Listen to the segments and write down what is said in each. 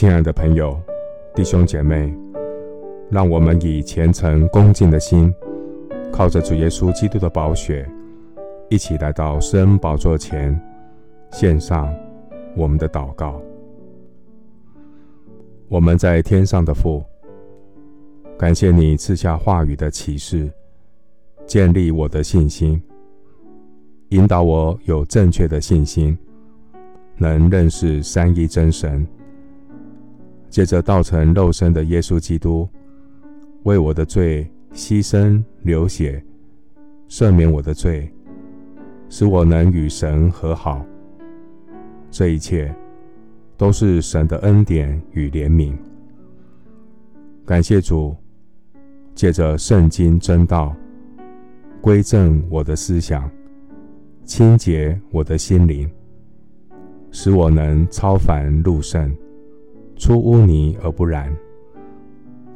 亲爱的朋友、弟兄姐妹，让我们以虔诚恭敬的心，靠着主耶稣基督的宝血，一起来到施恩宝座前，献上我们的祷告。我们在天上的父，感谢你赐下话语的启示，建立我的信心，引导我有正确的信心，能认识三一真神。借着道成肉身的耶稣基督，为我的罪牺牲流血，赦免我的罪，使我能与神和好。这一切都是神的恩典与怜悯。感谢主，借着圣经真道，归正我的思想，清洁我的心灵，使我能超凡入圣。出污泥而不染，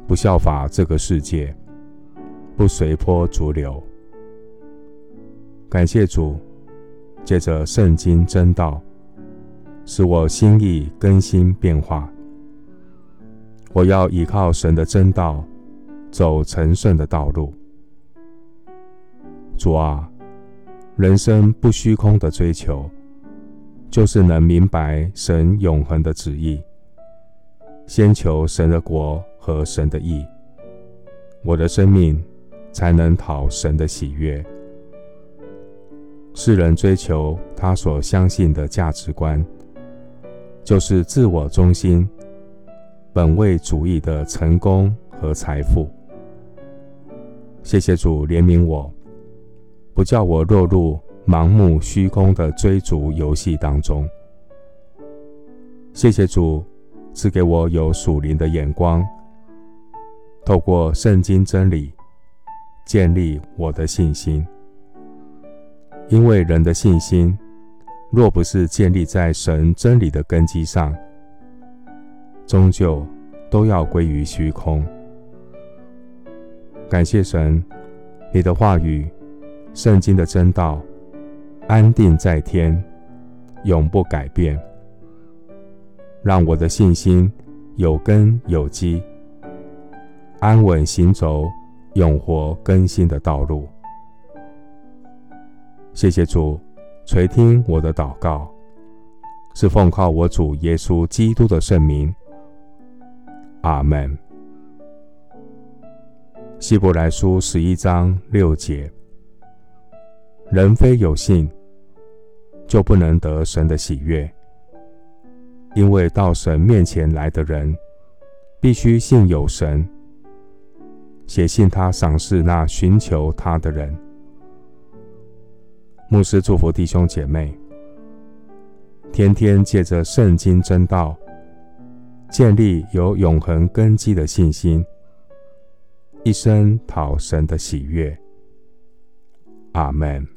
不效法这个世界，不随波逐流。感谢主，借着圣经真道，使我心意更新变化。我要依靠神的真道，走成圣的道路。主啊，人生不虚空的追求，就是能明白神永恒的旨意。先求神的国和神的义，我的生命才能讨神的喜悦。世人追求他所相信的价值观，就是自我中心、本位主义的成功和财富。谢谢主怜悯我，不叫我落入盲目虚空的追逐游戏当中。谢谢主。赐给我有属灵的眼光，透过圣经真理建立我的信心。因为人的信心若不是建立在神真理的根基上，终究都要归于虚空。感谢神，你的话语、圣经的真道安定在天，永不改变。让我的信心有根有基，安稳行走永活更新的道路。谢谢主垂听我的祷告，是奉靠我主耶稣基督的圣名。阿门。希伯来书十一章六节：人非有信，就不能得神的喜悦。因为到神面前来的人，必须信有神，且信他赏赐那寻求他的人。牧师祝福弟兄姐妹，天天借着圣经真道，建立有永恒根基的信心，一生讨神的喜悦。阿门。